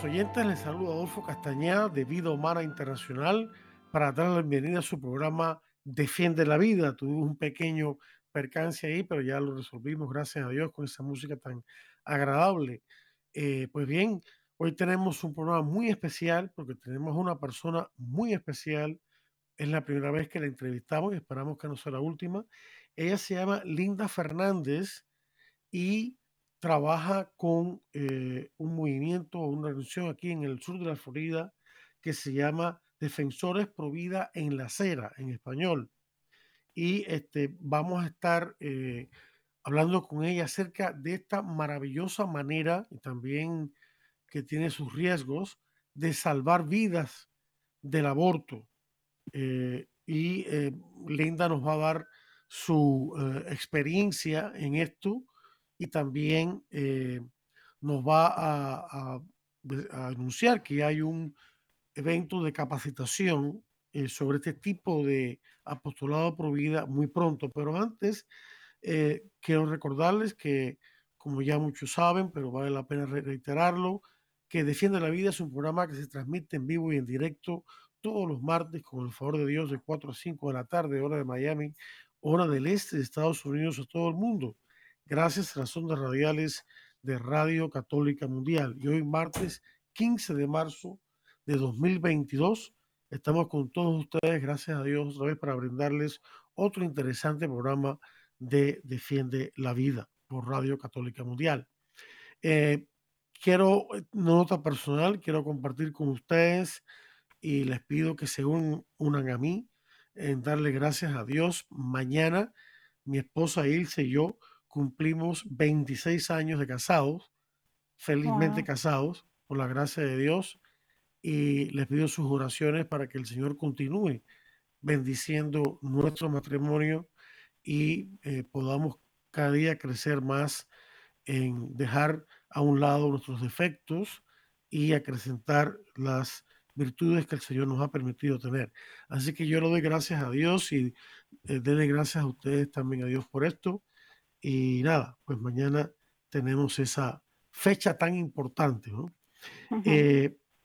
Queridos oyentes, les saluda Adolfo Castañeda de Vida Humana Internacional para dar la bienvenida a su programa Defiende la Vida. Tuvimos un pequeño percance ahí, pero ya lo resolvimos, gracias a Dios, con esa música tan agradable. Eh, pues bien, hoy tenemos un programa muy especial porque tenemos una persona muy especial. Es la primera vez que la entrevistamos y esperamos que no sea la última. Ella se llama Linda Fernández y trabaja con eh, un movimiento o una organización aquí en el sur de la Florida que se llama Defensores Pro Vida en la Acera, en español y este, vamos a estar eh, hablando con ella acerca de esta maravillosa manera y también que tiene sus riesgos de salvar vidas del aborto. Eh, y Linda nos va a dar su experiencia en esto y también nos va a, a anunciar que hay un evento de capacitación eh, sobre este tipo de apostolado pro vida muy pronto. Pero antes, eh, quiero recordarles que, como ya muchos saben, pero vale la pena reiterarlo, que Defiende la Vida es un programa que se transmite en vivo y en directo todos los martes, con el favor de Dios, de 4 a 5 de la tarde, hora de Miami, hora del este de Estados Unidos a todo el mundo, gracias a las ondas radiales de Radio Católica Mundial. Y hoy, martes 15 de marzo de 2022, Estamos con todos ustedes, gracias a Dios, otra vez para brindarles otro interesante programa de Defiende la Vida por Radio Católica Mundial. Eh, quiero, nota personal, quiero compartir con ustedes y les pido que se unan a mí en darle gracias a Dios. Mañana mi esposa Ilse y yo cumplimos 26 años de casados, felizmente casados, por la gracia de Dios y les pido sus oraciones para que el Señor continúe bendiciendo nuestro matrimonio y eh, podamos cada día crecer más en dejar a un lado nuestros defectos y acrecentar las virtudes que el Señor nos ha permitido tener. Así que yo le doy gracias a Dios y eh, denle gracias a ustedes también a Dios por esto. Y nada, pues mañana tenemos esa fecha tan importante. ¿no?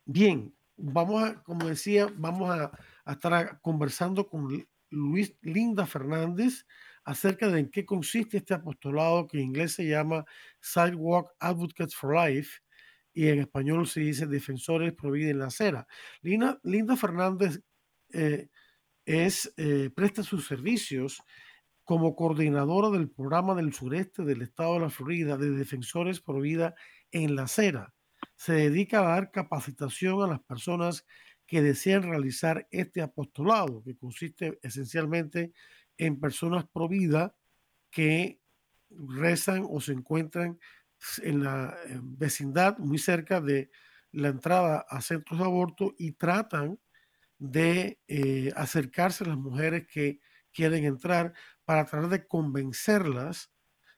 Bien, vamos a, como decía, vamos a, estar conversando con Luis Linda Fernández acerca de en qué consiste este apostolado que en inglés se llama Sidewalk Advocates for Life y en español se dice Defensores Vida en la Acera. Linda, Linda Fernández eh, es, eh, presta sus servicios como coordinadora del programa del sureste del estado de la Florida de Defensores Pro Vida en la Acera se dedica a dar capacitación a las personas que desean realizar este apostolado, que consiste esencialmente en personas pro vida que rezan o se encuentran en la vecindad muy cerca de la entrada a centros de aborto y tratan de eh, acercarse a las mujeres que quieren entrar para tratar de convencerlas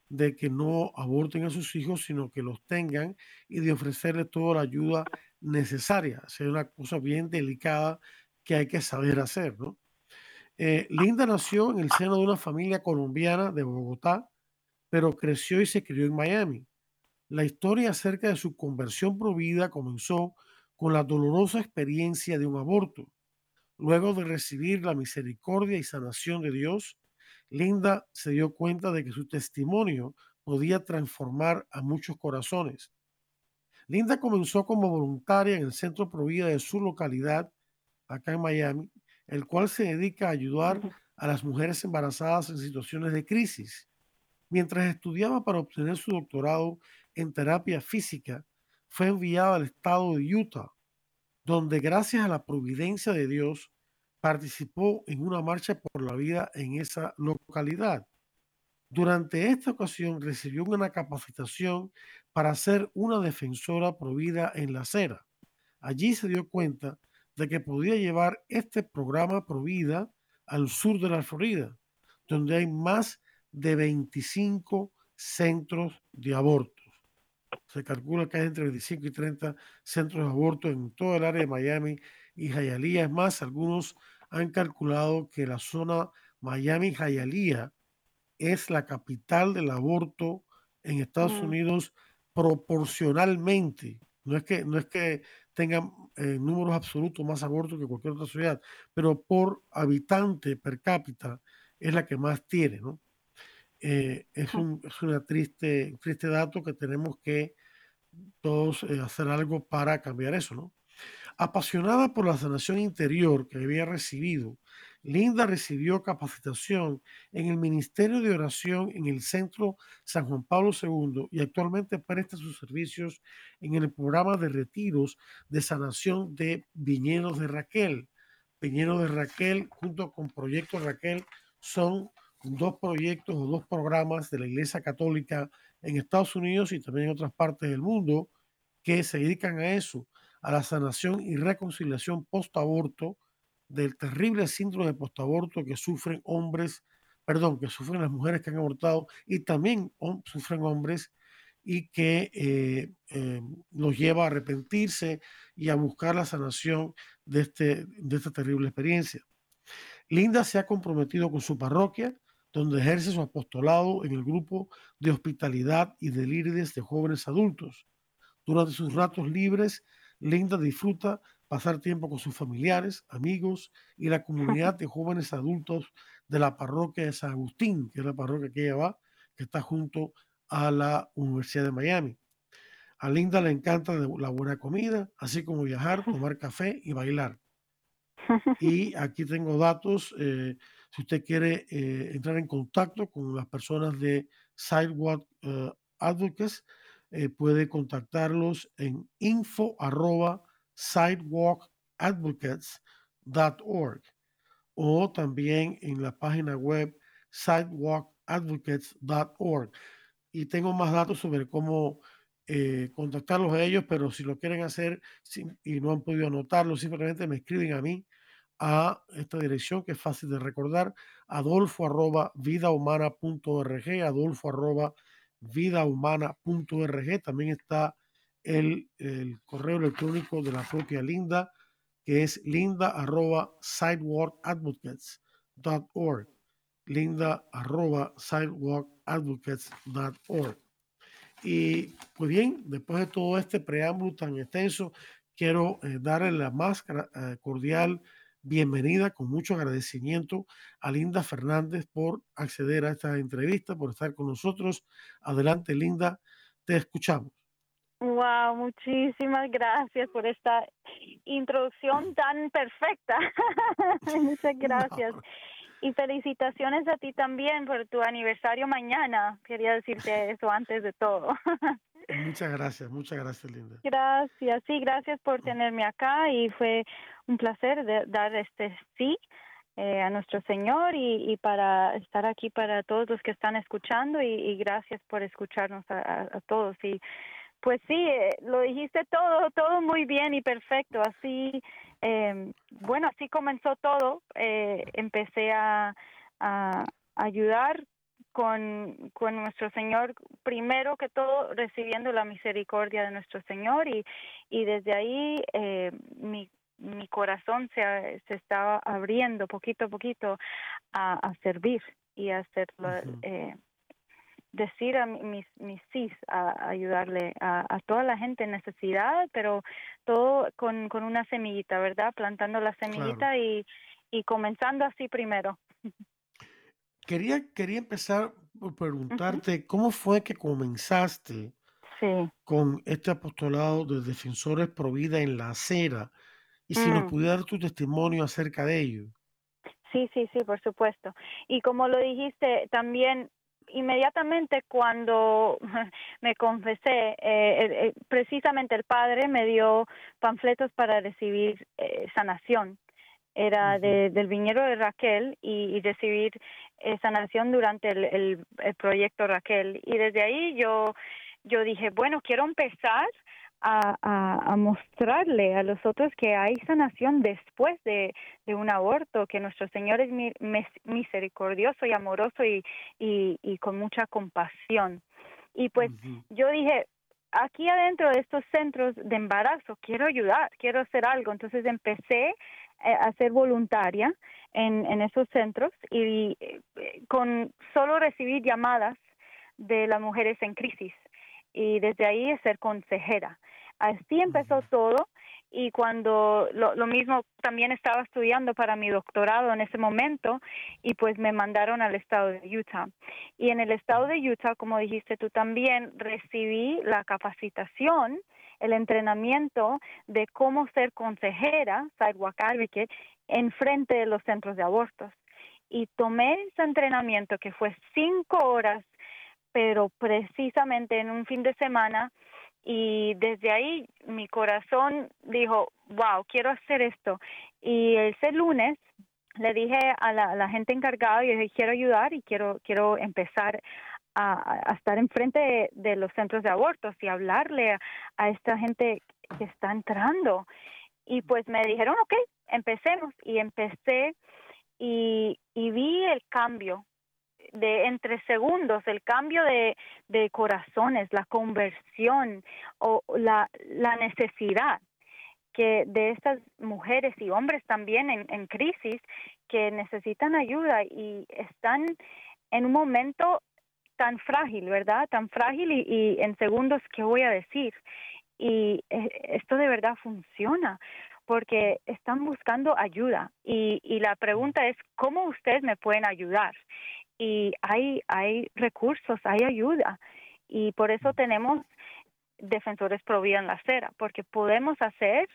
de que no aborten a sus hijos, sino que los tengan y de ofrecerles toda la ayuda necesaria. Es una cosa bien delicada que hay que saber hacer. Eh, Linda nació en el seno de una familia colombiana de Bogotá, pero creció y se crió en Miami. La historia acerca de su conversión provida comenzó con la dolorosa experiencia de un aborto. Luego de recibir la misericordia y sanación de Dios, Linda se dio cuenta de que su testimonio podía transformar a muchos corazones. Linda comenzó como voluntaria en el Centro Provida de su localidad, acá en Miami, el cual se dedica a ayudar a las mujeres embarazadas en situaciones de crisis. Mientras estudiaba para obtener su doctorado en terapia física, fue enviada al estado de Utah, donde gracias a la providencia de Dios participó en una marcha por la vida en esa localidad. Durante esta ocasión recibió una capacitación para ser una defensora provida en la acera. Allí se dio cuenta de que podía llevar este programa Provida al sur de la Florida, donde hay más de 25 centros de abortos. Se calcula que hay entre 25 y 30 centros de aborto en todo el área de Miami y Hialeah. Es más, algunos han calculado que la zona Miami-Hialeah es la capital del aborto en Estados mm. Unidos proporcionalmente. No es que, no es que tengan eh, números absolutos más abortos que cualquier otra ciudad, pero por habitante per cápita es la que más tiene, ¿no? Eh, es, un, es una triste, triste dato que tenemos que todos eh, hacer algo para cambiar eso, ¿no? Apasionada por la sanación interior que había recibido, Linda recibió capacitación en el Ministerio de Oración en el Centro San Juan Pablo II y actualmente presta sus servicios en el programa de retiros de sanación de Viñedos de Raquel. Viñedos de Raquel junto con Proyecto Raquel son dos proyectos o dos programas de la Iglesia Católica en Estados Unidos y también en otras partes del mundo que se dedican a eso, a la sanación y reconciliación post-aborto del terrible síndrome de post-aborto que sufren hombres, perdón, que sufren las mujeres que han abortado y también sufren hombres y que eh, eh, los lleva a arrepentirse y a buscar la sanación de, este, de esta terrible experiencia. Linda se ha comprometido con su parroquia, donde ejerce su apostolado en el grupo de hospitalidad y de líderes de jóvenes adultos. Durante sus ratos libres, Linda disfruta pasar tiempo con sus familiares, amigos y la comunidad de jóvenes adultos de la parroquia de San Agustín, que es la parroquia que ella va, que está junto a la Universidad de Miami. A Linda le encanta la buena comida, así como viajar, tomar café y bailar. Y aquí tengo datos. Eh, si usted quiere eh, entrar en contacto con las personas de Sidewalk eh, Advocates, puede contactarlos en info sidewalkadvocates.org o también en la página web sidewalkadvocates.org. Y tengo más datos sobre cómo eh, contactarlos a ellos, pero si lo quieren hacer y no han podido anotarlo, simplemente me escriben a mí a esta dirección que es fácil de recordar, adolfo arroba vidahumana.org, adolfo arroba vidahumana.org. También está el, correo electrónico de la propia Linda, que es linda arroba sidewalkadvocates.org. Linda arroba sidewalkadvocates.org. Y pues bien, después de todo este preámbulo tan extenso, quiero eh, darle la más eh, cordial bienvenida con mucho agradecimiento a Linda Fernández por acceder a esta entrevista, por estar con nosotros. Adelante, Linda, te escuchamos. Wow, muchísimas gracias por esta introducción tan perfecta. Muchas gracias. Y felicitaciones a ti también por tu aniversario mañana. Quería decirte eso antes de todo. Muchas gracias, muchas gracias, Linda. Gracias, sí, gracias por tenerme acá y fue un placer de dar este sí eh, a nuestro Señor y, y, para estar aquí para todos los que están escuchando y, gracias por escucharnos a, a todos. Y pues sí, eh, lo dijiste todo, todo muy bien y perfecto. Así, eh, bueno, así comenzó todo. Eh, empecé a, a ayudar con, con nuestro Señor, primero que todo recibiendo la misericordia de nuestro Señor y, y desde ahí eh, mi, mi corazón se, se estaba abriendo poquito a poquito a, a servir y a hacerlo, eh, decir a mis, mis sí, a, ayudarle a, toda la gente en necesidad, pero todo con, con una semillita, ¿verdad? Plantando la semillita y, y comenzando así primero. Quería, quería empezar por preguntarte cómo fue que comenzaste con este apostolado de defensores pro vida en la acera y si nos mm. pudiera dar tu testimonio acerca de ello. Sí, sí, sí, por supuesto. Y como lo dijiste, también inmediatamente cuando me confesé, eh, precisamente el padre me dio panfletos para recibir eh, sanación. Era del viñedo de Raquel y, recibir sanación durante el, el, proyecto Raquel. Y desde ahí yo, yo dije, bueno, quiero empezar a, mostrarle a los otros que hay sanación después de, un aborto, que nuestro Señor es misericordioso y amoroso y, y, con mucha compasión. Y pues yo dije, aquí adentro de estos centros de embarazo quiero ayudar, quiero hacer algo. Entonces empecé eh, a ser voluntaria en, en esos centros y eh, con solo recibir llamadas de las mujeres en crisis y desde ahí ser consejera. Así empezó todo y cuando lo, lo, mismo también estaba estudiando para mi doctorado en ese momento y pues me mandaron al estado de Utah. Y en el estado de Utah, como dijiste tú también, recibí la capacitación, el entrenamiento de cómo ser consejera, sidewalk advocate, en frente de los centros de abortos. Y tomé ese entrenamiento que fue cinco horas, pero precisamente en un fin de semana, y desde ahí mi corazón dijo, wow, quiero hacer esto. Y ese lunes le dije a la, gente encargada, y dije, quiero ayudar y quiero, quiero empezar a, estar enfrente de, los centros de abortos y hablarle a, esta gente que está entrando. Y pues me dijeron, ok, empecemos. Y empecé y, y vi el cambio de entre segundos, el cambio de, de corazones, la conversión o la, la necesidad que de estas mujeres y hombres también en, en crisis que necesitan ayuda y están en un momento tan frágil, ¿verdad? Tan frágil y, y en segundos, ¿qué voy a decir? Y eh, esto de verdad funciona porque están buscando ayuda y, y la pregunta es, ¿cómo ustedes me pueden ayudar? y hay, hay recursos, hay ayuda y por eso tenemos defensores pro vida en la acera, porque podemos hacer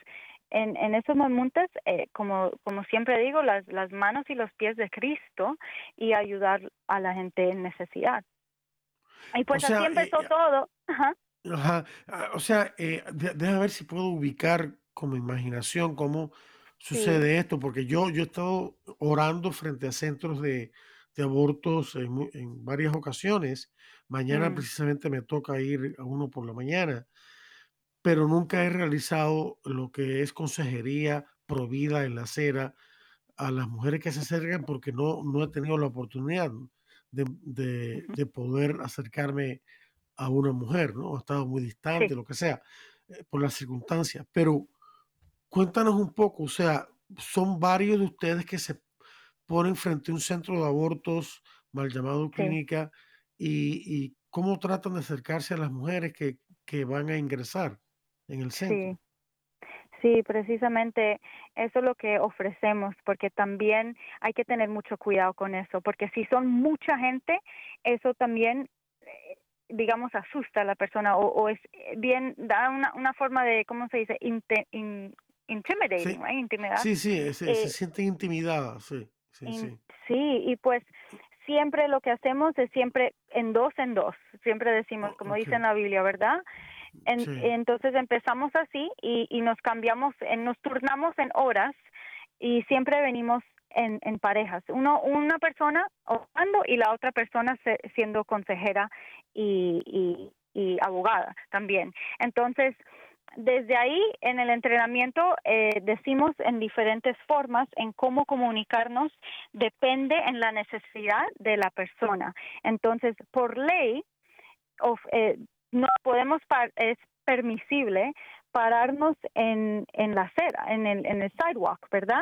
en, en esos momentos, eh, como, como siempre digo, las, las manos y los pies de Cristo y ayudar a la gente en necesidad. Y pues así empezó eh, todo. Ajá. Ajá. Ah, o sea, eh, déjame ver si puedo ubicar con imaginación cómo sucede esto, porque yo, yo he estado orando frente a centros de, de abortos en, varias ocasiones. Mañana mm. precisamente me toca ir a uno por la mañana, pero nunca he realizado lo que es consejería provida en la acera a las mujeres que se acercan porque no, no he tenido la oportunidad de, de, poder acercarme a una mujer, ¿no? He estado muy distante, lo que sea, eh, por las circunstancias. Pero cuéntanos un poco, o sea, son varios de ustedes que se ponen frente a un centro de abortos mal llamado clínica y, cómo tratan de acercarse a las mujeres que, que van a ingresar en el centro. Sí. Precisamente eso es lo que ofrecemos, porque también hay que tener mucho cuidado con eso, porque si son mucha gente, eso también, eh, digamos, asusta a la persona o, es eh, bien, da una, una forma de, ¿cómo se dice? intimidating, sí. Intimidad. Sí, sí, se, se eh, sienten intimidadas, sí. Sí, sí. y pues siempre lo que hacemos es siempre en dos en dos, siempre decimos, oh, como dice en la Biblia, ¿verdad? Entonces empezamos así y, y nos cambiamos, en, nos turnamos en horas y siempre venimos en, en parejas, uno una persona orando y la otra persona siendo consejera y, y, y abogada también. Entonces, desde ahí, en el entrenamiento, eh, decimos en diferentes formas en cómo comunicarnos, depende en la necesidad de la persona. Entonces, por ley, eh, no podemos, es permisible pararnos en, en la acera, en el, en el sidewalk, ¿verdad?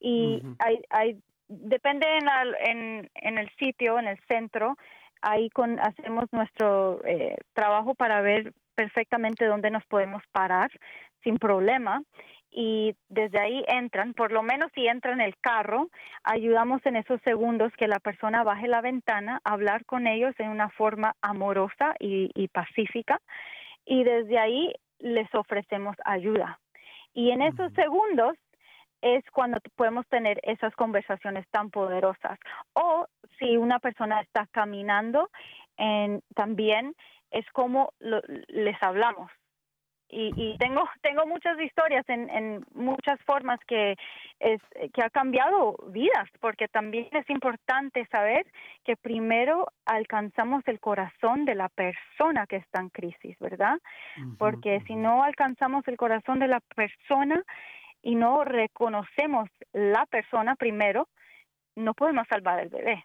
Y hay, hay, depende en, en, en el sitio, en el centro, ahí con, hacemos nuestro eh, trabajo para ver perfectamente dónde nos podemos parar sin problema y desde ahí entran, por lo menos si entran en el carro, ayudamos en esos segundos que la persona baje la ventana, hablar con ellos en una forma amorosa y, y pacífica y desde ahí les ofrecemos ayuda. Y en esos segundos es cuando podemos tener esas conversaciones tan poderosas. O si una persona está caminando, en, también es como les hablamos. Y, tengo tengo muchas historias en, en muchas formas que es que ha cambiado vidas porque también es importante saber que primero alcanzamos el corazón de la persona que está en crisis verdad porque si no alcanzamos el corazón de la persona y no reconocemos la persona primero no podemos salvar el bebé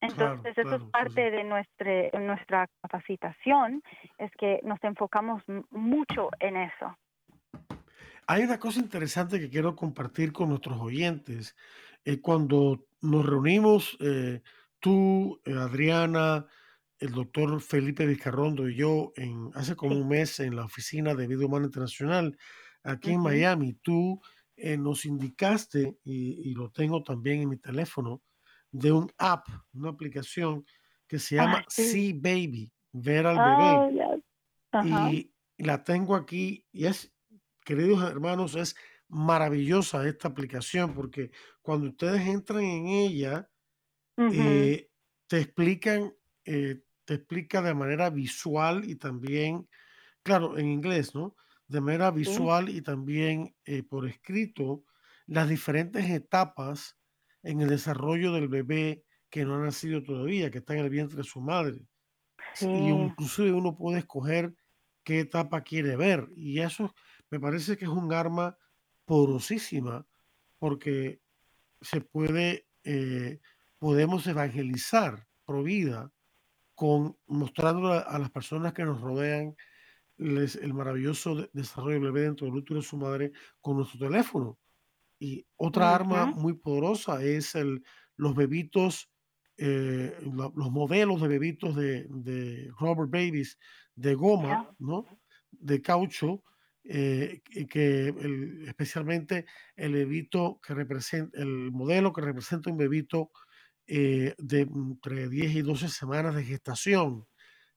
entonces, eso es parte de nuestra, nuestra capacitación, es que nos enfocamos mucho en eso. Hay una cosa interesante que quiero compartir con nuestros oyentes. Eh, cuando nos reunimos, eh, tú, eh, Adriana, el doctor Felipe Vizcarrondo y yo, en, hace como un mes en la oficina de Vida Humana Internacional, aquí en Miami, tú nos indicaste, y, y, lo tengo también en mi teléfono, de un app, una aplicación que se llama See Baby, ver al bebé. Oh, y la tengo aquí y es, queridos hermanos, es maravillosa esta aplicación porque cuando ustedes entran en ella, eh, te explican, eh, te explica de manera visual y también, claro, en inglés, ¿no? De manera visual y también eh, por escrito las diferentes etapas en el desarrollo del bebé que no ha nacido todavía, que está en el vientre de su madre. Y inclusive uno puede escoger qué etapa quiere ver. Y eso me parece que es un arma poderosísima porque se puede, eh, podemos evangelizar pro vida con mostrando a, las personas que nos rodean el maravilloso desarrollo del bebé dentro del útero de su madre con nuestro teléfono. Y otra arma muy poderosa es el, los bebitos, eh, los modelos de bebitos de, de Robert Babies de goma, ¿no? De caucho, eh, que especialmente el bebito que representa, el modelo que representa un bebito eh, de entre 10 y 12 semanas de gestación,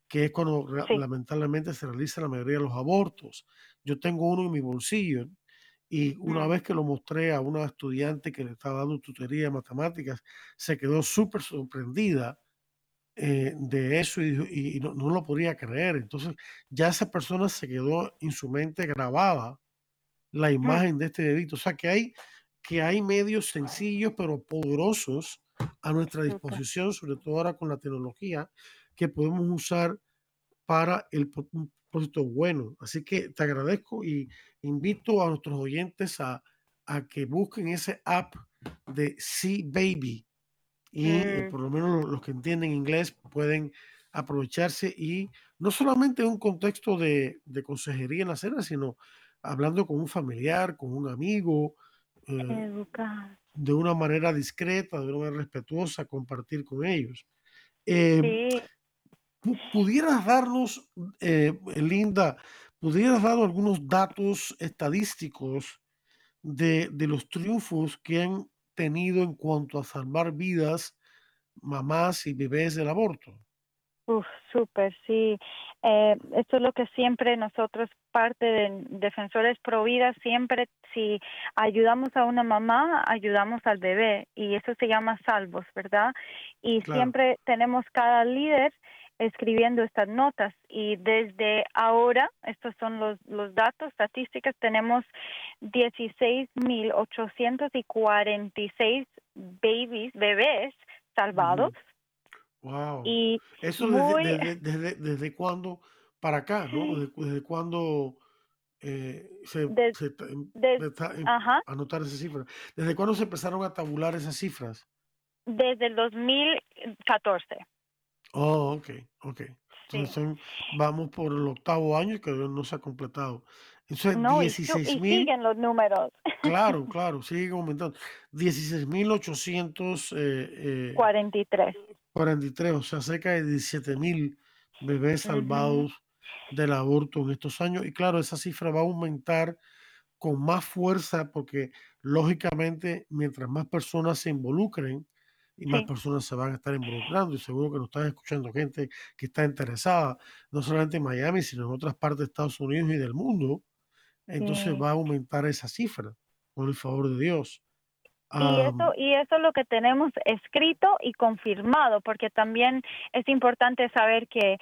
que es cuando lamentablemente se realiza la mayoría de los abortos. Yo tengo uno en mi bolsillo y una vez que lo mostré a una estudiante que le estaba dando tutoría de matemáticas, se quedó súper sorprendida eh, de eso y, no, lo podía creer. Entonces ya esa persona se quedó en su mente grabada la imagen de este bebito. O sea que hay, que hay medios sencillos pero poderosos a nuestra disposición, sobre todo ahora con la tecnología, que podemos usar para el propósito bueno. Así que te agradezco y invito a nuestros oyentes a, que busquen ese app de See Baby y eh, mm. por lo menos los que entienden inglés pueden aprovecharse y no solamente en un contexto de, consejería en la cena, sino hablando con un familiar, con un amigo, eh, de una manera discreta, de una manera respetuosa, compartir con ellos. Eh, ¿Pudieras darnos, Linda, ¿Pudieras dar algunos datos estadísticos de, los triunfos que han tenido en cuanto a salvar vidas, mamás y bebés del aborto? Uf, súper, sí. Eh, esto es lo que siempre nosotros, parte de Defensores Pro Vida, siempre si ayudamos a una mamá, ayudamos al bebé y eso se llama salvos, ¿verdad? Y siempre tenemos cada líder escribiendo estas notas y desde ahora, estos son los, los datos, estadísticas, tenemos 16.846 babies, bebés salvados. Wow. Y Eso desde, desde, desde, cuándo para acá, ¿no? Desde, cuándo eh, se, se anotar esas cifras. ¿Desde cuándo se empezaron a tabular esas cifras? Desde el 2014. Oh, ok, ok. Entonces vamos por el octavo año que no se ha completado. Entonces, no, 16 mil. siguen los números. Claro, claro, sigue aumentando. 16.843. Eh, 43. Eh, 43, o sea, cerca de 17 mil bebés salvados del aborto en estos años. Y claro, esa cifra va a aumentar con más fuerza porque, lógicamente, mientras más personas se involucren, y más personas se van a estar involucrando y seguro que nos están escuchando gente que está interesada, no solamente en Miami, sino en otras partes de Estados Unidos y del mundo, entonces va a aumentar esa cifra, por el favor de Dios. Y eso, y eso es lo que tenemos escrito y confirmado, porque también es importante saber que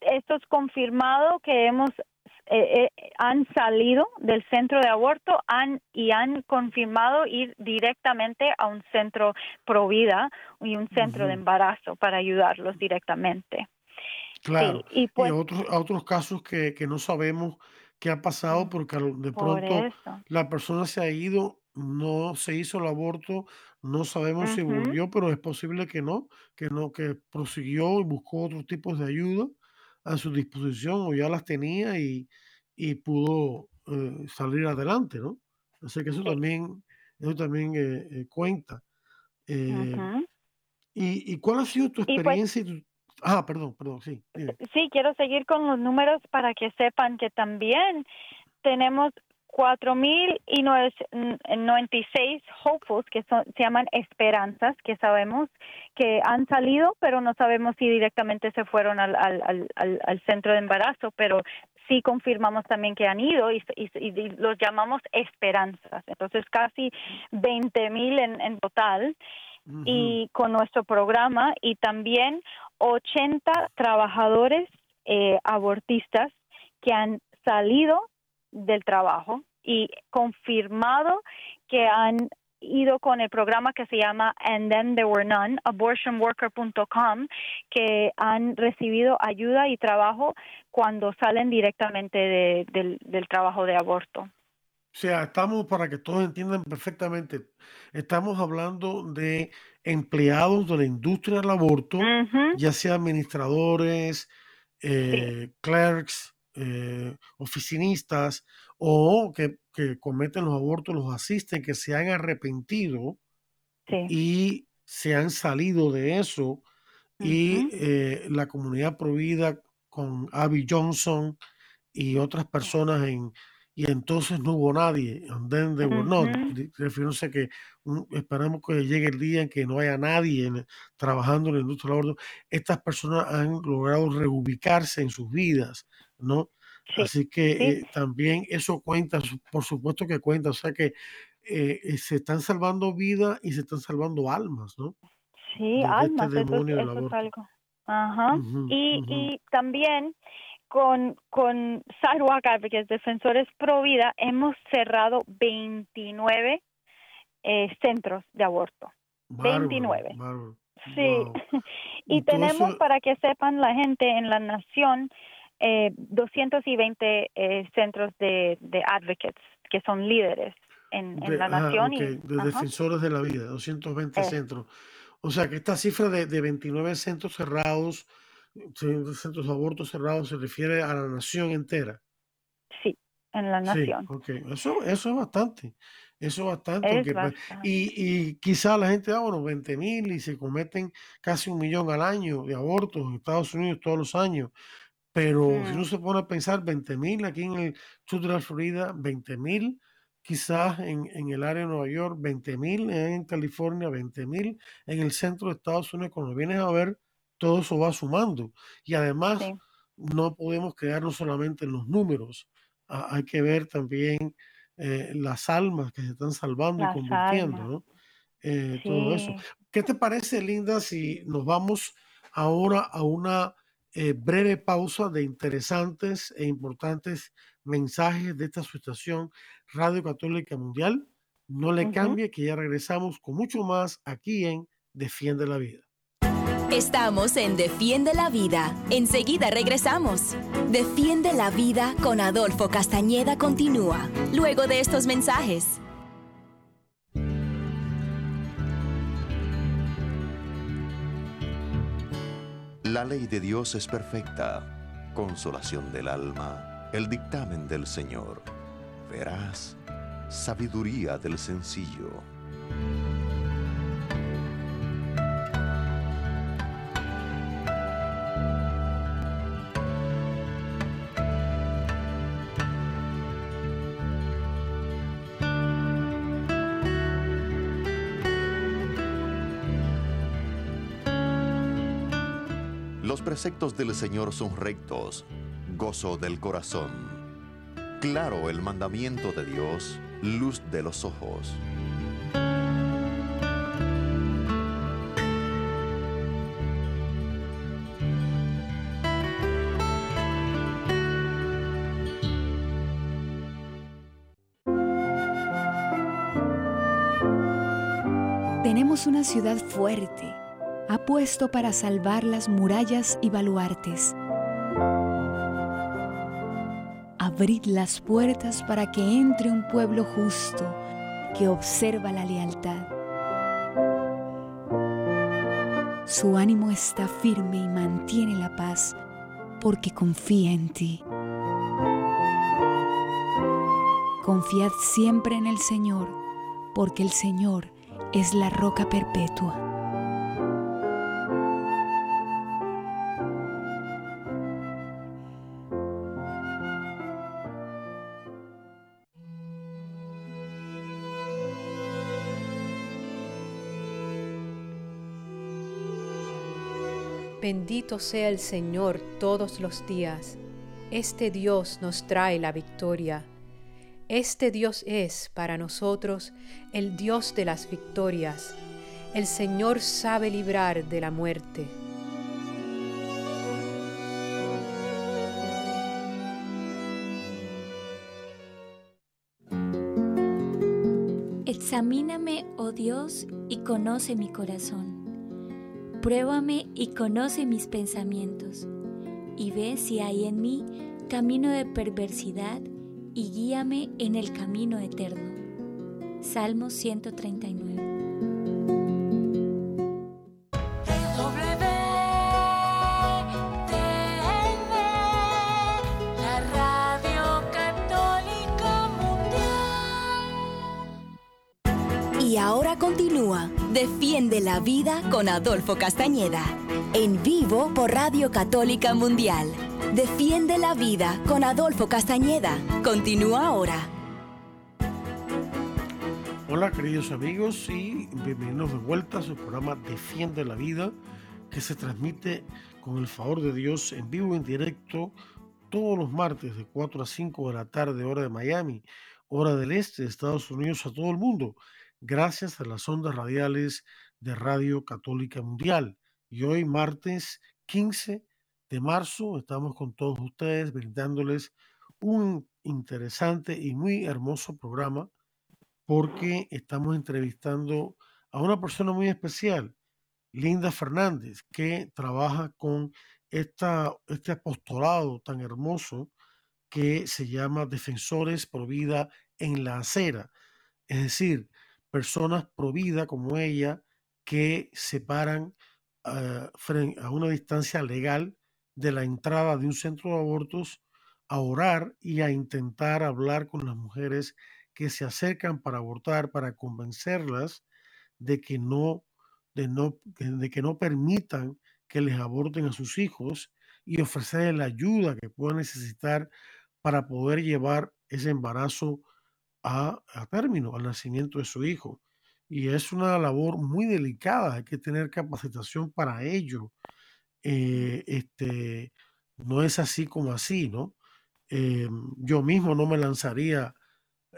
esto es confirmado que hemos eh, eh, han salido del centro de aborto han, y han confirmado ir directamente a un centro pro vida y un centro de embarazo para ayudarlos directamente. Claro, y, pues, otros, otros casos que, que no sabemos qué ha pasado porque de pronto la persona se ha ido, no se hizo el aborto, no sabemos si volvió, pero es posible que no, que no, que prosiguió y buscó otros tipos de ayuda a su disposición o ya las tenía y, y pudo eh, salir adelante, ¿no? Así que eso también, eso también eh, eh, cuenta. y, y, cuál ha sido tu pues experiencia? Ah, perdón, perdón, sí. Sí, quiero seguir con los números para que sepan que también tenemos 4.096 hopefuls, que son, se llaman esperanzas, que sabemos que han salido, pero no sabemos si directamente se fueron al, al, al, al centro de embarazo, pero sí confirmamos también que han ido y, los llamamos esperanzas. Entonces, casi 20.000 en, en total. Y con nuestro programa y también 80 trabajadores eh, abortistas que han salido del trabajo y confirmado que han ido con el programa que se llama And Then There Were None, abortionworker.com, que han recibido ayuda y trabajo cuando salen directamente del, del trabajo de aborto. O sea, estamos, para que todos entiendan perfectamente, estamos hablando de empleados de la industria del aborto, ya sea administradores, eh, clerks, eh, oficinistas o que, cometen los abortos, los asisten, que se han arrepentido y se han salido de eso. Y eh, la comunidad prohibida con Abby Johnson y otras personas en, y entonces no hubo nadie. And then there were not. Refiriéndose que esperamos que llegue el día en que no haya nadie trabajando en la industria del. Estas personas han logrado reubicarse en sus vidas, ¿no? Así que eh, también eso cuenta, por supuesto que cuenta, o sea que eh, eh, se están salvando vidas y se están salvando almas, ¿no? Sí, este almas, eso, es algo. Ajá. y, y también con, con Sidewalk Advocates, Defensores Pro Vida, hemos cerrado 29 eh, centros de aborto. 29. Sí. y tenemos, para que sepan la gente en la nación, eh, 220 eh, centros de, de advocates, que son líderes en, en la nación. y, de defensores de la vida, 220 eh. centros. O sea que esta cifra de, de 29 centros cerrados centros de aborto cerrados se refiere a la nación entera. Sí, en la nación. Sí, Eso, eso es bastante. Eso es bastante. Pues, y, y quizá la gente da, bueno, 20 mil y se cometen casi un millón al año de abortos en Estados Unidos todos los años. Pero si uno se pone a pensar 20 mil aquí en el sur de la Florida, 20 mil quizás en, en, el área de Nueva York, 20 mil en California, 20 mil en el centro de Estados Unidos. Cuando vienes a ver, todo eso va sumando. Y además, no podemos quedarnos solamente en los números, hay que ver también eh, las almas que se están salvando y convirtiendo, ¿no? Eh, todo eso. ¿Qué te parece, Linda, si nos vamos ahora a una eh, breve pausa de interesantes e importantes mensajes de esta asociación Radio Católica Mundial? No le cambie, que ya regresamos con mucho más aquí en Defiende la Vida. Estamos en Defiende la Vida. Enseguida regresamos. Defiende la Vida con Adolfo Castañeda continúa, luego de estos mensajes. La ley de Dios es perfecta, consolación del alma, el dictamen del Señor. Verás, sabiduría del sencillo. preceptos del Señor son rectos, gozo del corazón. Claro el mandamiento de Dios, luz de los ojos. Tenemos una ciudad fuerte ha puesto para salvar las murallas y baluartes. Abrid las puertas para que entre un pueblo justo que observa la lealtad. Su ánimo está firme y mantiene la paz porque confía en ti. Confiad siempre en el Señor, porque el Señor es la roca perpetua. Sea el Señor todos los días. Este Dios nos trae la victoria. Este Dios es para nosotros el Dios de las victorias. El Señor sabe librar de la muerte. Examíname, oh Dios, y conoce mi corazón Pruébame y conoce mis pensamientos, y ve si hay en mí camino de perversidad, y guíame en el camino eterno. Salmo 139. Defiende la vida con Adolfo Castañeda. En vivo por Radio Católica Mundial. Defiende la vida con Adolfo Castañeda. Continúa ahora. Hola queridos amigos y bienvenidos de vuelta a su programa Defiende la vida que se transmite con el favor de Dios en vivo en directo todos los martes de 4 a 5 de la tarde hora de Miami, hora del este de Estados Unidos a todo el mundo gracias a las ondas radiales de Radio Católica Mundial. Y hoy, martes 15 de marzo, estamos con todos ustedes brindándoles un interesante y muy hermoso programa porque estamos entrevistando a una persona muy especial, Linda Fernández, que trabaja con esta, este apostolado tan hermoso que se llama Defensores por Vida en la Acera. Es decir, personas pro vida como ella que se paran ah, a una distancia legal de la entrada de un centro de abortos a orar y a intentar hablar con las mujeres que se acercan para abortar, para convencerlas de que no, de no, de que no permitan que les aborten a sus hijos y ofrecerles la ayuda que puedan necesitar para poder llevar ese embarazo a, término, al nacimiento de su hijo. Y es una labor muy delicada, hay que tener capacitación para ello. Eh, este, no es así como así, ¿no? Eh, yo mismo no me lanzaría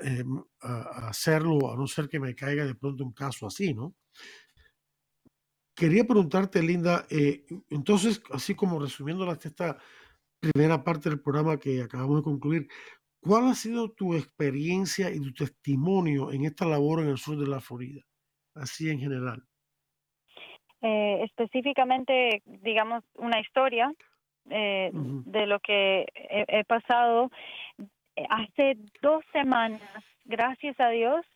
eh, a, hacerlo a no ser que me caiga de pronto un caso así, ¿no? Quería preguntarte, Linda, entonces, así como resumiendo esta primera parte del programa que acabamos de concluir, ¿Cuál ha sido tu experiencia y tu testimonio en esta labor en el sur de la Florida? Así en general. Eh, específicamente, digamos, una historia eh, de lo que he, pasado. Hace dos semanas, gracias a Dios,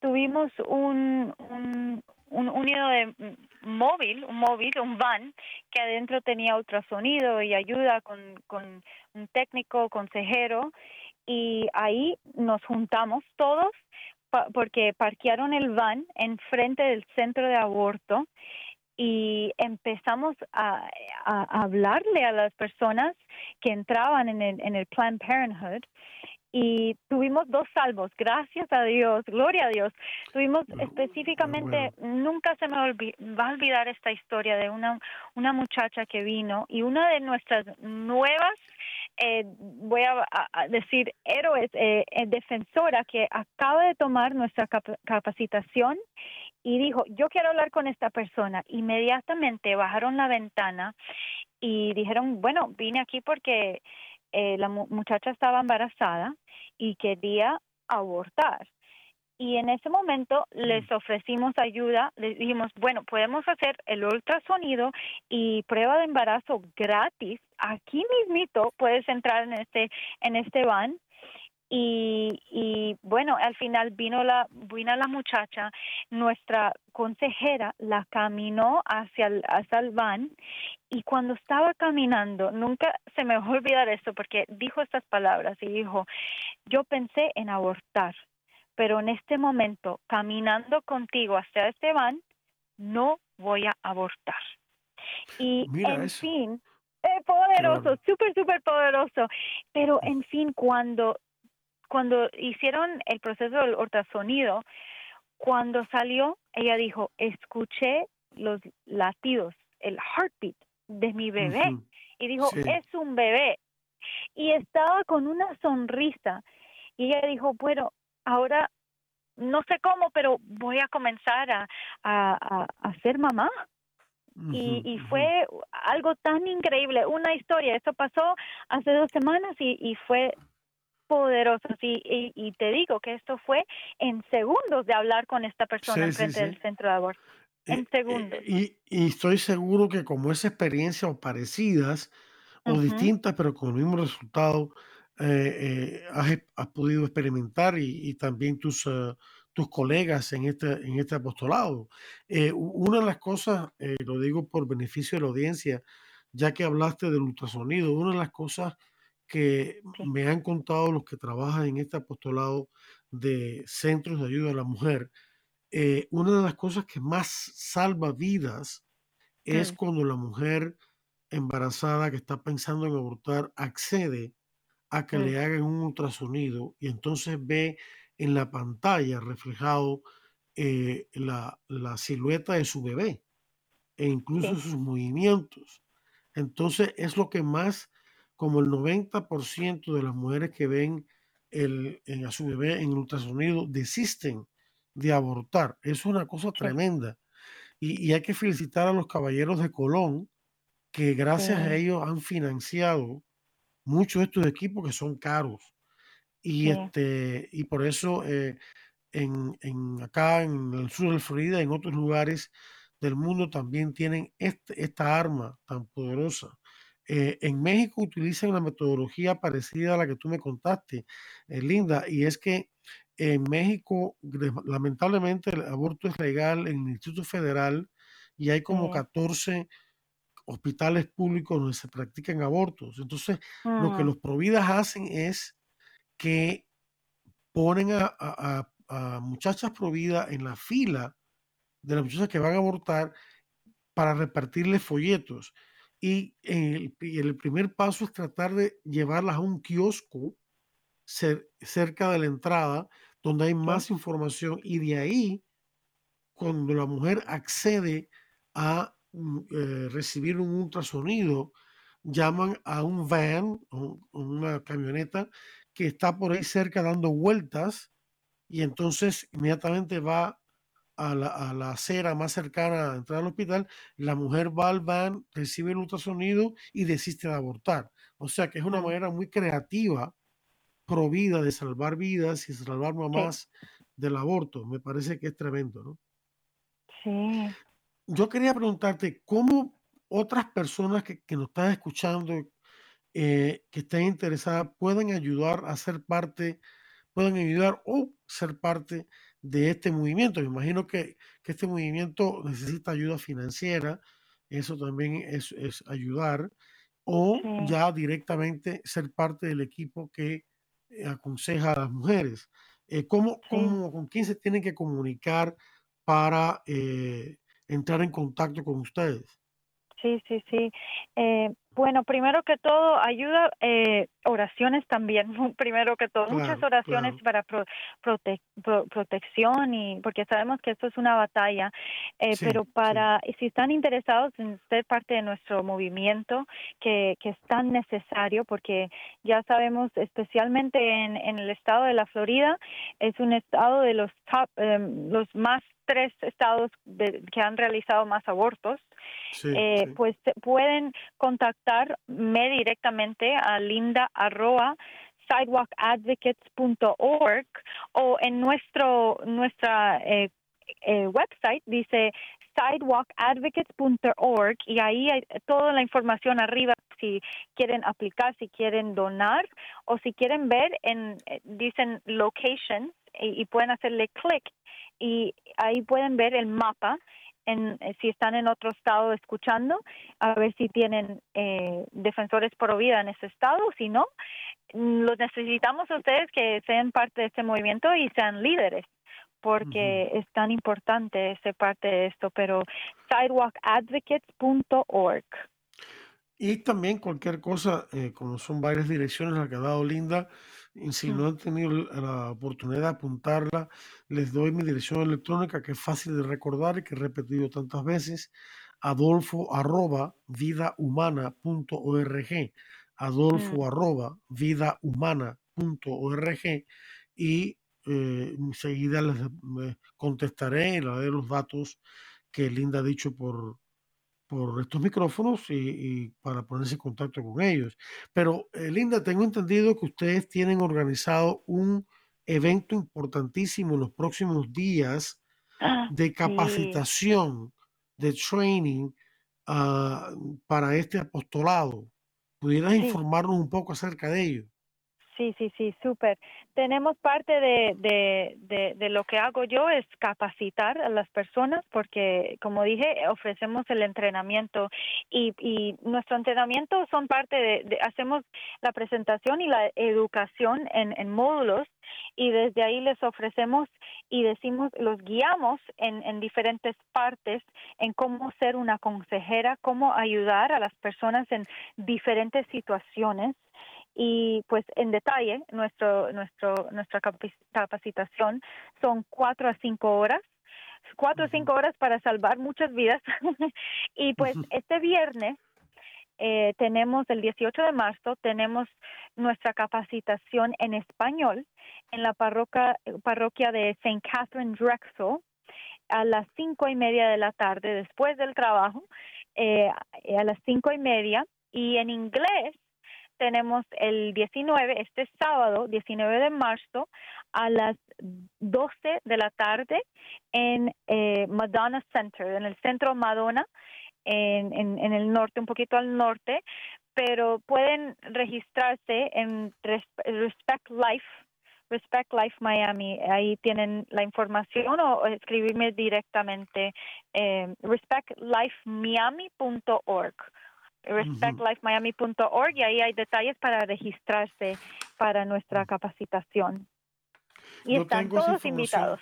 tuvimos un, un, un unido de móvil, un móvil, un van, que adentro tenía ultrasonido y ayuda con, con un técnico, consejero, y ahí nos juntamos todos porque parquearon el van enfrente del centro de aborto y empezamos a, hablarle a las personas que entraban en el, en el Planned Parenthood y tuvimos dos salvos, gracias a Dios, gloria a Dios. Tuvimos específicamente, nunca se me va a olvidar esta historia de una, una muchacha que vino y una de nuestras nuevas eh, voy a, decir, héroes, eh, eh, defensora que acaba de tomar nuestra capacitación y dijo, yo quiero hablar con esta persona. Inmediatamente bajaron la ventana y dijeron, bueno, vine aquí porque la muchacha estaba embarazada y quería abortar. Y en ese momento les mm. ofrecimos ayuda, les dijimos, bueno, podemos hacer el ultrasonido y prueba de embarazo gratis. Aquí mismito puedes entrar en este en este van y, y bueno, al final vino la, vino la muchacha, nuestra consejera la caminó hacia el, hacia el van y cuando estaba caminando, nunca se me va a olvidar esto porque dijo estas palabras y dijo, yo pensé en abortar, pero en este momento, caminando contigo hacia este van, no voy a abortar. Y en fin, es poderoso, súper, súper poderoso. Pero en fin, cuando cuando hicieron el proceso del ultrasonido, cuando salió, ella dijo, escuché los latidos, el heartbeat de mi bebé. Y dijo, es un bebé. Y estaba con una sonrisa. Y ella dijo, bueno, ahora no sé cómo, pero voy a comenzar a, a, a, ser mamá. y, y, fue algo tan increíble, una historia, eso pasó hace dos semanas y, y fue poderosos y, y, te digo que esto fue en segundos de hablar con esta persona en frente del centro de aborto. Eh, en segundos. y, y, estoy seguro que como esa experiencia o parecidas o distintas, pero con el mismo resultado, eh, eh, has, podido experimentar y, también tus, tus colegas en este, en este apostolado. una de las cosas, lo digo por beneficio de la audiencia, ya que hablaste del ultrasonido, una de las cosas que me han contado los que trabajan en este apostolado de centros de ayuda a la mujer, eh, una de las cosas que más salva vidas es cuando la mujer embarazada que está pensando en abortar accede a que le hagan un ultrasonido y entonces ve en la pantalla reflejado eh, la, silueta de su bebé e incluso sus movimientos. Entonces es lo que más como el 90% de las mujeres que ven el, a su bebé en ultrasonido desisten de abortar. es una cosa tremenda. Y, hay que felicitar a los caballeros de Colón, que gracias a ellos han financiado muchos de estos equipos que son caros. Y, este, y por eso eh, en, en, acá en el sur de Florida, en otros lugares del mundo, también tienen este, esta arma tan poderosa. Eh, en México utilizan una metodología parecida a la que tú me contaste, eh, Linda, y es que en México, lamentablemente, el aborto es legal en el Instituto Federal y hay como 14 hospitales públicos donde se practican abortos. Entonces, lo que los providas hacen es que ponen a, muchachas providas en la fila de las muchachas que van a abortar para repartirles folletos. Y el, el, primer paso es tratar de llevarlas a un kiosco cerca de la entrada donde hay más información y de ahí, cuando la mujer accede a eh, recibir un ultrasonido, llaman a un van, o una camioneta que está por ahí cerca dando vueltas y entonces inmediatamente va a la, acera más cercana a entrar al hospital, la mujer va al van, recibe el ultrasonido y desiste de abortar. O sea que es una manera muy creativa, provida de salvar vidas y salvar mamás del aborto. Me parece que es tremendo, ¿no? Sí. Yo quería preguntarte, ¿cómo otras personas que, nos están escuchando, eh, que estén interesadas, pueden ayudar a ser parte, pueden ayudar o ser parte de este movimiento. Me imagino que, este movimiento necesita ayuda financiera, eso también es, ayudar, o ya directamente ser parte del equipo que eh, aconseja a las mujeres. Eh, ¿cómo, ¿Con quién se tienen que comunicar para eh, entrar en contacto con ustedes? Sí, sí, sí. Eh, bueno, primero que todo, ayuda, eh, oraciones también, primero que todo, muchas oraciones para protección y porque sabemos que esto es una batalla, eh, pero para, si están interesados en ser parte de nuestro movimiento, que, que es tan necesario, porque ya sabemos, especialmente en, en el estado de la Florida, es un estado de los top, em, los más tres estados que han realizado más abortos, eh, pues pueden contactarme directamente a linda arroba sidewalkadvocates.org o en nuestro nuestra eh, eh, website dice sidewalkadvocates.org y ahí hay toda la información arriba si quieren aplicar, si quieren donar o si quieren ver en eh, dicen location y, pueden hacerle clic y ahí pueden ver el mapa en, eh, si están en otro estado escuchando, a ver si tienen eh, defensores por vida en ese estado, si no, los necesitamos a ustedes que sean parte de este movimiento y sean líderes porque es tan importante ser parte de esto, pero sidewalkadvocates.org. Y también cualquier cosa, eh, como son varias direcciones las que ha dado Linda, si no han tenido la oportunidad de apuntarla, les doy mi dirección electrónica que es fácil de recordar y que he repetido tantas veces, adolfo arroba vidahumana.org, adolfo mm. arroba vidahumana.org y eh, enseguida les contestaré y les daré los datos que Linda ha dicho por, por estos micrófonos y, para ponerse en contacto con ellos. Pero, eh, Linda, tengo entendido que ustedes tienen organizado un evento importantísimo en los próximos días ah, de capacitación, de training ah, para este apostolado. ¿Pudieras informarnos un poco acerca de ello? Sí, sí, sí, súper. Tenemos parte de, de, de, lo que hago yo es capacitar a las personas porque, como dije, ofrecemos el entrenamiento y, y nuestro entrenamiento son parte de, hacemos la presentación y la educación en, en módulos y desde ahí les ofrecemos y decimos, los guiamos en, en diferentes partes en cómo ser una consejera, cómo ayudar a las personas en diferentes situaciones y pues en detalle nuestro, nuestro, nuestra capacitación son cuatro a cinco horas cuatro o cinco horas para salvar muchas vidas y pues este viernes eh, tenemos el 18 de marzo tenemos nuestra capacitación en español en la parroquia, parroquia de St. Catherine Drexel a las cinco y media de la tarde después del trabajo eh, a las cinco y media y en inglés tenemos el 19, este sábado, 19 de marzo, a las 12 de la tarde en eh, Madonna Center, en el centro Madonna, en, el norte, un poquito al norte, pero pueden registrarse en Respect Life Respect Life Miami. Ahí tienen la información o, escribirme directamente eh, respectlifemiami.org respectlifemiami.org y ahí hay detalles para registrarse para nuestra capacitación. Y están todos invitados.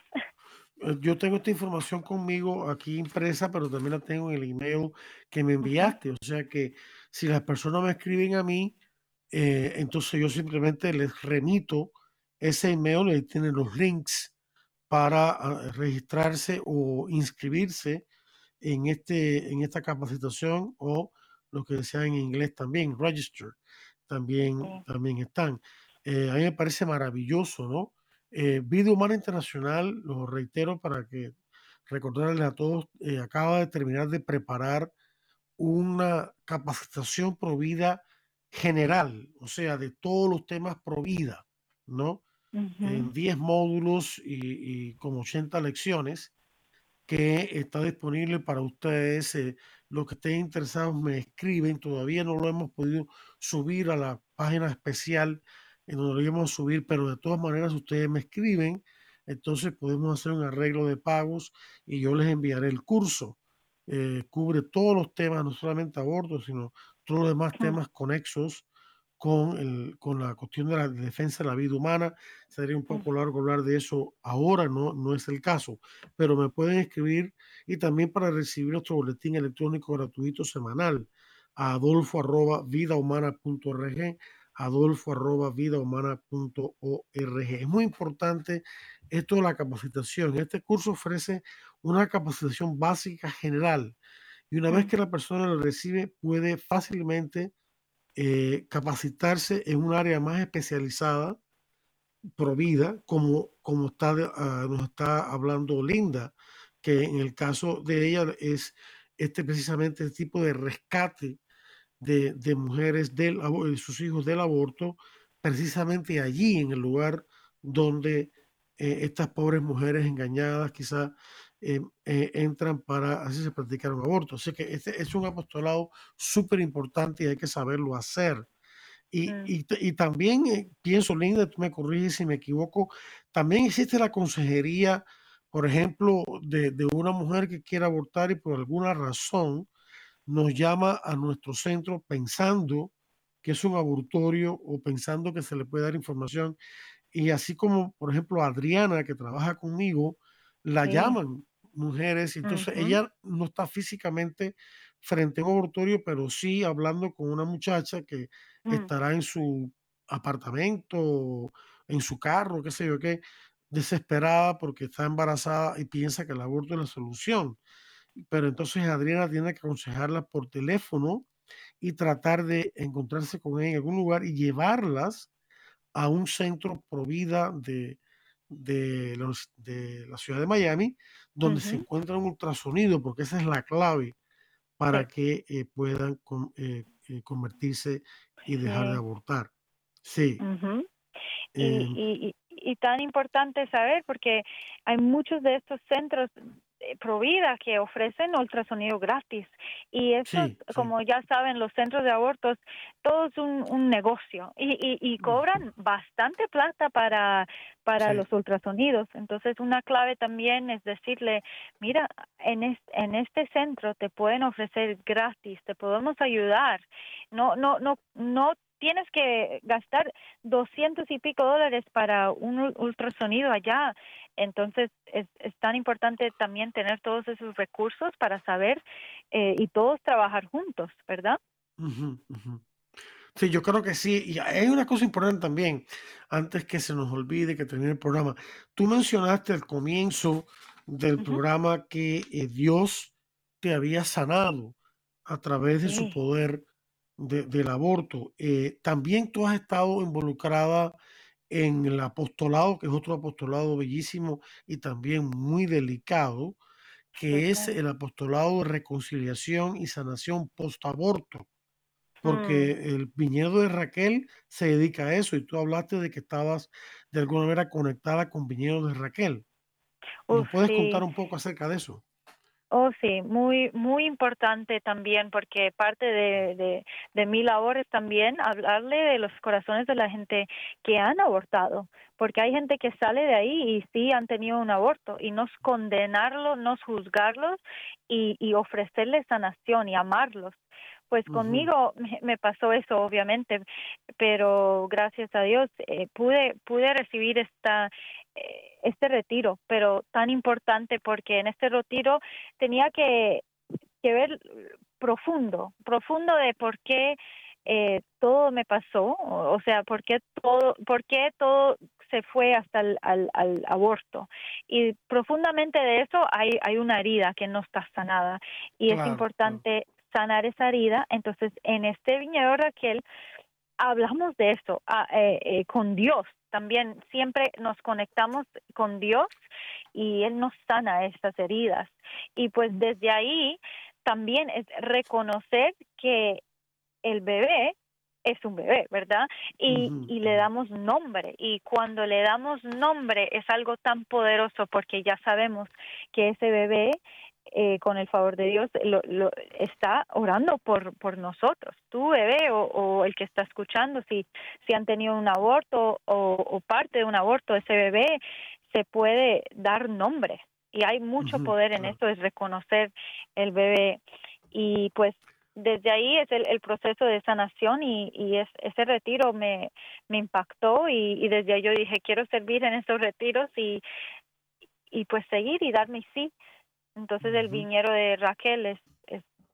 Eh, yo tengo esta información conmigo aquí impresa, pero también la tengo en el email que me enviaste. O sea que si las personas me escriben a mí, eh, entonces yo simplemente les remito ese email y tienen los links para ah, registrarse o inscribirse en, este, en esta capacitación o lo que decía en inglés también, register, también, también están. Eh, a mí me parece maravilloso, ¿no? Eh, Vida Humana Internacional, lo reitero para que recordarles a todos, eh, acaba de terminar de preparar una capacitación provida general, o sea, de todos los temas provida, ¿no? En 10 módulos y, y, como 80 lecciones que está disponible para ustedes los que estén interesados me escriben. Todavía no lo hemos podido subir a la página especial en donde lo íbamos a subir, pero de todas maneras ustedes me escriben. Entonces podemos hacer un arreglo de pagos y yo les enviaré el curso. Eh, cubre todos los temas, no solamente aborto, sino todos los demás temas conexos con, el, con la cuestión de la defensa de la vida humana. Sería un poco largo hablar de eso ahora, no, no es el caso, pero me pueden escribir y también para recibir nuestro boletín electrónico gratuito semanal a adolfo arroba vidahumana.org adolfo arroba vidahumana.org. Es muy importante esto de la capacitación. Este curso ofrece una capacitación básica general y una vez que la persona lo recibe puede fácilmente eh, capacitarse en un área más especializada, provida, como, como está, ah, nos está hablando Linda, que en el caso de ella es este precisamente el tipo de rescate de, mujeres, del, de sus hijos del aborto, precisamente allí, en el lugar donde eh, estas pobres mujeres engañadas quizás eh, eh, entran para así se practicar un aborto. Así que este es un apostolado súper importante y hay que saberlo hacer. Y, mm. y, también pienso, Linda, tú me corriges si me equivoco, también existe la consejería, por ejemplo, de, de una mujer que quiere abortar y por alguna razón nos llama a nuestro centro pensando que es un abortorio o pensando que se le puede dar información. Y así como, por ejemplo, Adriana, que trabaja conmigo, la llaman mujeres, entonces ella no está físicamente frente a un abortorio, pero sí hablando con una muchacha que mm. estará en su apartamento, en su carro, qué sé yo qué, desesperada porque está embarazada y piensa que el aborto es la solución. Pero entonces Adriana tiene que aconsejarla por teléfono y tratar de encontrarse con ella en algún lugar y llevarlas a un centro provida de, de, los, de la ciudad de Miami, donde se encuentra un ultrasonido, porque esa es la clave para que eh, puedan eh, eh, convertirse y dejar de abortar. Sí. y, y, y, tan importante saber, porque hay muchos de estos centros Provida que ofrecen ultrasonido gratis. Y eso como ya saben los centros de abortos todo es un, negocio. Y, y, cobran bastante plata para para los ultrasonidos. Entonces una clave también es decirle mira en este, en este centro te pueden ofrecer gratis te podemos ayudar. No no no no tienes que gastar doscientos y pico dólares para un ultrasonido allá. Entonces es, tan importante también tener todos esos recursos para saber eh, y todos trabajar juntos, ¿verdad? Sí, yo creo que sí. Y hay una cosa importante también, antes que se nos olvide que termine el programa. Tú mencionaste al comienzo del programa que eh, Dios te había sanado a través de su poder del aborto. Eh, también tú has estado involucrada en el apostolado, que es otro apostolado bellísimo y también muy delicado, que es el apostolado de reconciliación y sanación post-aborto. Porque mm. el viñedo de Raquel se dedica a eso y tú hablaste de que estabas de alguna manera conectada con viñedo de Raquel. ¿Nos puedes contar un poco acerca de eso? Oh, sí, muy, muy importante también, porque parte de, de, de, mi labor es también hablarle de los corazones de la gente que han abortado, porque hay gente que sale de ahí y sí han tenido un aborto, y nos condenarlos, nos juzgarlos y, y ofrecerles sanación y amarlos. Pues conmigo me, pasó eso, obviamente, pero gracias a Dios eh, pude, pude recibir esta eh, este retiro, pero tan importante porque en este retiro tenía que, que ver profundo, profundo de por qué eh, todo me pasó, o sea, por qué todo, por qué todo se fue hasta el al, al aborto. Y profundamente de eso hay, hay una herida que no está sanada y es importante sanar esa herida. Entonces, en este viñedo Raquel, hablamos de eso ah, eh, eh, con Dios. También siempre nos conectamos con Dios y Él nos sana estas heridas. Y pues desde ahí también es reconocer que el bebé es un bebé, ¿verdad? Y, y, le damos nombre. Y cuando le damos nombre es algo tan poderoso porque ya sabemos que ese bebé eh, con el favor de Dios, lo, lo, está orando por, por nosotros, tú bebé o, el que está escuchando, si, si han tenido un aborto o, parte de un aborto, ese bebé se puede dar nombre. Y hay mucho poder en esto, es reconocer el bebé. Y pues desde ahí es el, el proceso de sanación y, y es, ese retiro me, me impactó y, y desde ahí yo dije quiero servir en estos retiros y, y pues seguir y dar mi sí entonces el viñero de Raquel es,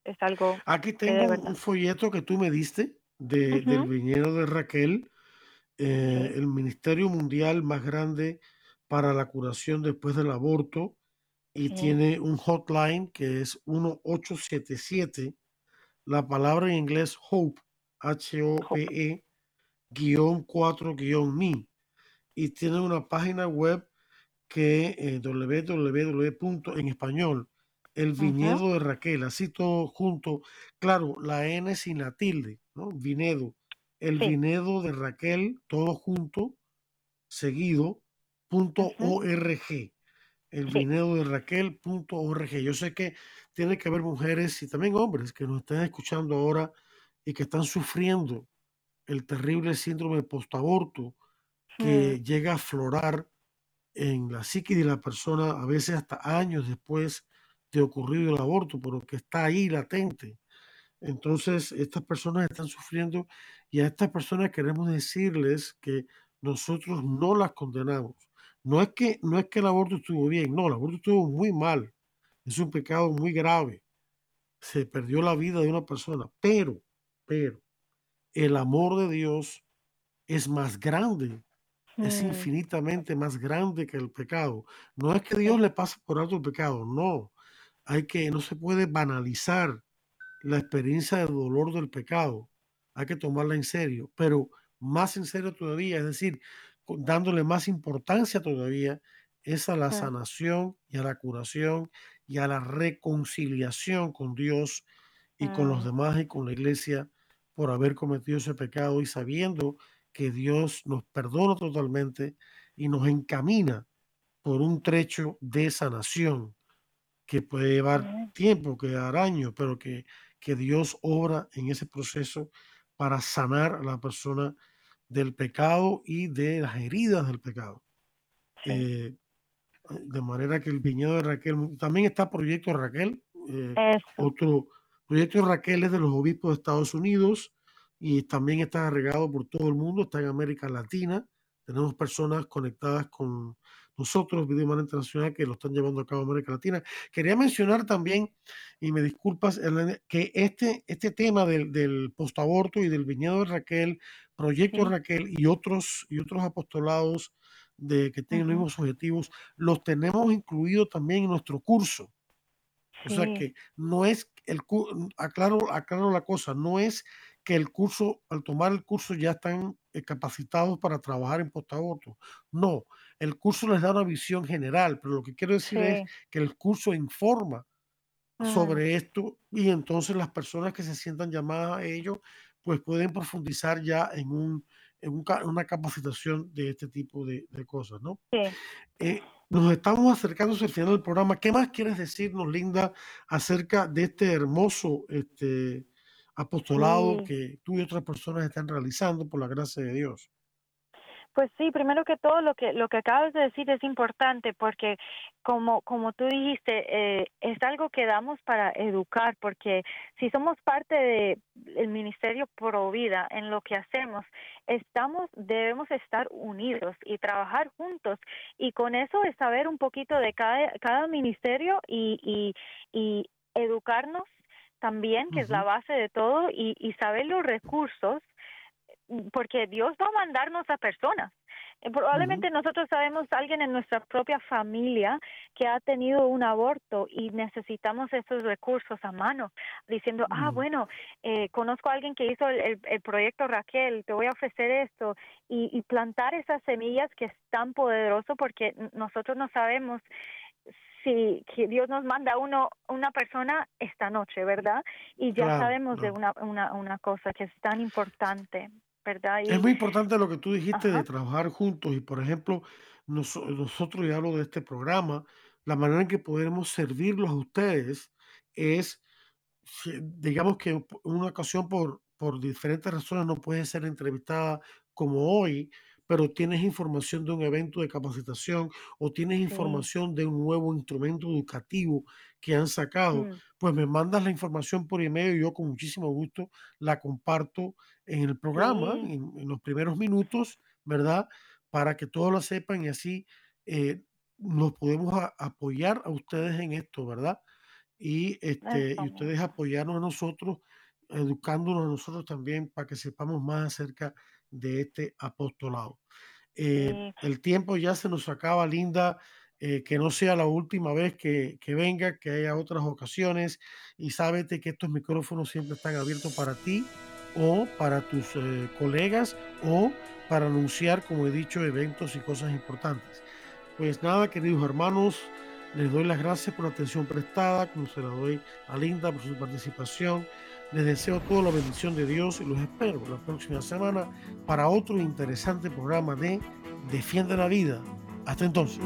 es, algo... Aquí tengo un folleto que tú me diste de, del viñero de Raquel, eh, el Ministerio Mundial más grande para la curación después del aborto, y tiene un hotline que es 1877, la palabra en inglés Hope, H-O-P-E, guion 4 guion mi, y tiene una página web que eh, www. en español, el viñedo de Raquel, así todo junto, claro, la N sin la tilde, ¿no? Vinedo, el vinedo de Raquel, todo junto, seguido, punto org. El vinedo de Raquel, punto org. Yo sé que tiene que haber mujeres y también hombres que nos están escuchando ahora y que están sufriendo el terrible síndrome de postaborto que llega a aflorar en la psique de la persona a veces hasta años después de ocurrido el aborto, pero que está ahí latente. Entonces, estas personas están sufriendo y a estas personas queremos decirles que nosotros no las condenamos. No es que, no es que el aborto estuvo bien, no, el aborto estuvo muy mal. Es un pecado muy grave. Se perdió la vida de una persona, pero, pero, el amor de Dios es más grande, es mm. infinitamente más grande que el pecado. No es que Dios le pase por alto el pecado, no. Hay que, no se puede banalizar la experiencia de dolor del pecado hay que tomarla en serio, pero más en serio todavía, es decir, dándole más importancia todavía es a la sanación y a la curación y a la reconciliación con Dios y con los mm. demás y con la iglesia por haber cometido ese pecado y sabiendo que Dios nos perdona totalmente y nos encamina por un trecho de sanación que puede llevar tiempo, que dar años, pero que, que Dios obra en ese proceso para sanar a la persona del pecado y de las heridas del pecado. Eh, de manera que el viñedo de Raquel, también está Proyecto Raquel, eh, otro Proyecto Raquel es de los obispos de Estados Unidos y también está regado por todo el mundo, está en América Latina, tenemos personas conectadas con nosotros, Video Humana Internacional, que lo están llevando a cabo en América Latina. Quería mencionar también, y me disculpas, que este, este tema del, del postaborto y del viñedo de Raquel, Proyecto Raquel y otros, y otros apostolados de, que tienen los mismos objetivos, los tenemos incluidos también en nuestro curso. O sea que no es el aclaro, aclaro la cosa, no es que el curso, al tomar el curso ya están eh, capacitados para trabajar en postaborto. No, el curso les da una visión general, pero lo que quiero decir es que el curso informa sobre esto y entonces las personas que se sientan llamadas a ello, pues pueden profundizar ya en, un, una capacitación de este tipo de, cosas, ¿no? Eh, nos estamos acercando al final del programa. ¿Qué más quieres decirnos, Linda, acerca de este hermoso este, apostolado que tú y otras personas están realizando por la gracia de Dios? Pues sí, primero que todo lo que lo que acabas de decir es importante porque como como tú dijiste eh, es algo que damos para educar porque si somos parte de el ministerio Pro Vida en lo que hacemos estamos debemos estar unidos y trabajar juntos y con eso es saber un poquito de cada cada ministerio y y, y educarnos también que es la base de todo y, y saber los recursos porque Dios va a mandarnos a personas. Eh, probablemente nosotros sabemos alguien en nuestra propia familia que ha tenido un aborto y necesitamos esos recursos a mano, diciendo, ah, bueno, eh, conozco a alguien que hizo el, proyecto Raquel, te voy a ofrecer esto, y, y plantar esas semillas que es tan poderoso porque nosotros no sabemos si que Dios nos manda uno una persona esta noche, ¿verdad? Y ya sabemos de una, una, una cosa que es tan importante. Es muy importante lo que tú dijiste de trabajar juntos y, por ejemplo, nosotros, ya hablo de este programa, la manera en que podemos servirlos a ustedes es, digamos que en una ocasión por, por diferentes razones no puede ser entrevistada como hoy, pero tienes información de un evento de capacitación o tienes información de un nuevo instrumento educativo que han sacado, mm. pues me mandas la información por email y yo con muchísimo gusto la comparto en el programa, en, los primeros minutos, ¿verdad? Para que todos lo sepan y así eh, nos podemos apoyar a ustedes en esto, ¿verdad? Y, este, y ustedes apoyarnos a nosotros, educándonos a nosotros también para que sepamos más acerca de este apostolado. Eh, el tiempo ya se nos acaba, Linda. Eh, que no sea la última vez que, que, venga, que haya otras ocasiones y sábete que estos micrófonos siempre están abiertos para ti o para tus eh, colegas o para anunciar, como he dicho, eventos y cosas importantes. Pues nada, queridos hermanos, les doy las gracias por la atención prestada, como se la doy a Linda por su participación. Les deseo toda la bendición de Dios y los espero la próxima semana para otro interesante programa de Defiende la Vida. Hasta entonces.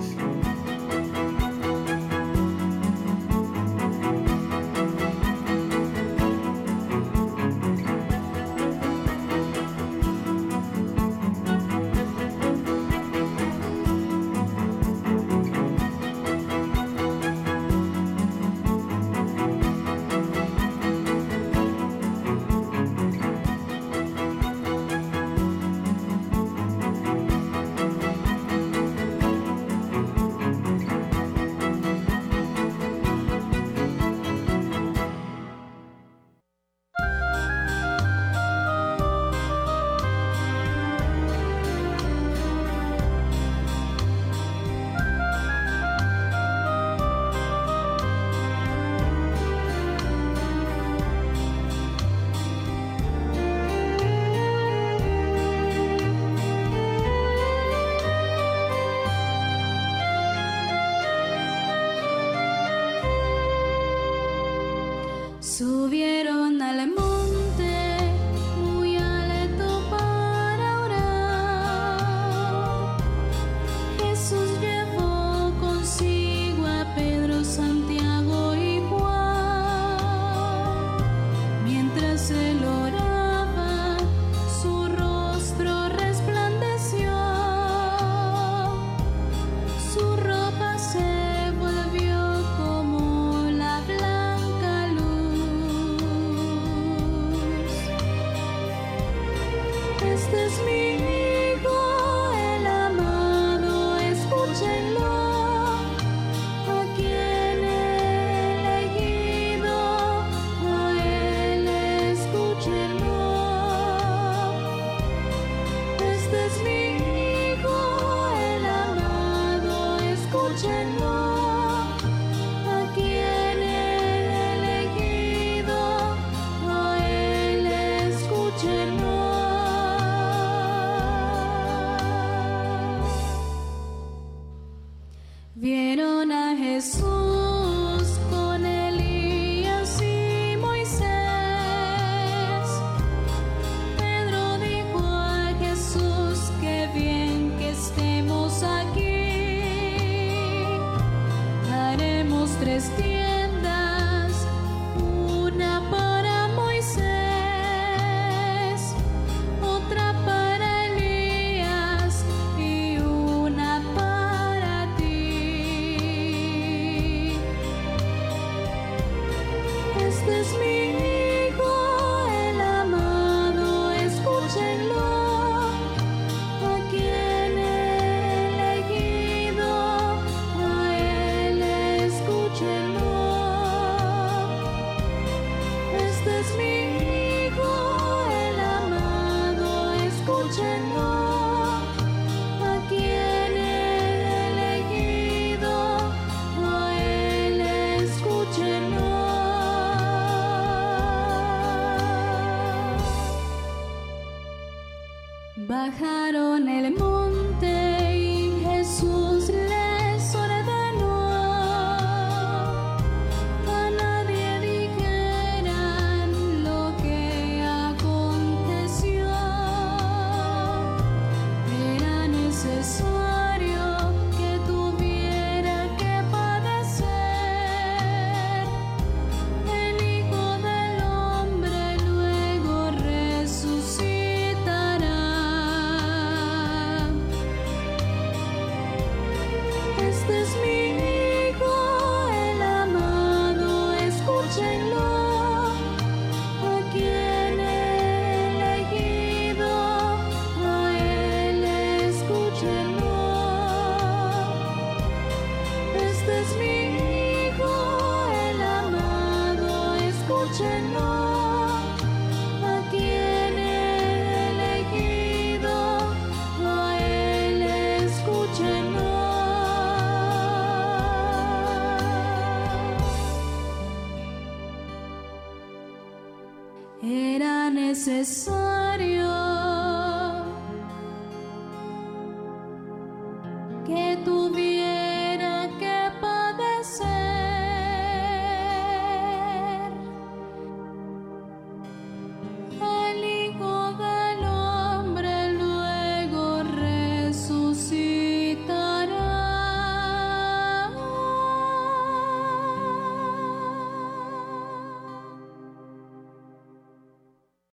Era necesario.